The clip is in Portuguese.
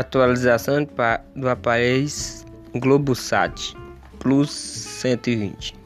Atualização do aparelho Globosat Plus 120.